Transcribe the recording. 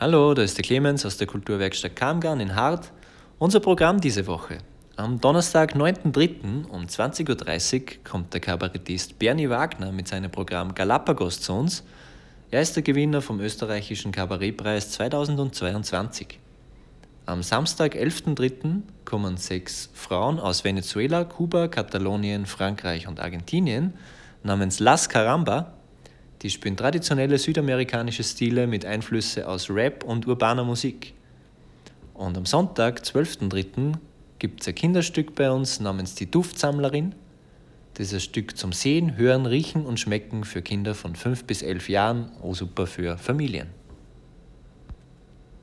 Hallo, da ist der Clemens aus der Kulturwerkstatt Kamgarn in Hart. Unser Programm diese Woche. Am Donnerstag, 9.3. um 20.30 Uhr kommt der Kabarettist Bernie Wagner mit seinem Programm Galapagos zu uns. Er ist der Gewinner vom österreichischen Kabarettpreis 2022. Am Samstag, 11.3. kommen sechs Frauen aus Venezuela, Kuba, Katalonien, Frankreich und Argentinien namens Las Caramba die spielen traditionelle südamerikanische Stile mit Einflüsse aus Rap und urbaner Musik. Und am Sonntag, 12.03., gibt es ein Kinderstück bei uns namens Die Duftsammlerin. Das ist ein Stück zum Sehen, Hören, Riechen und Schmecken für Kinder von 5 bis 11 Jahren, auch super für Familien.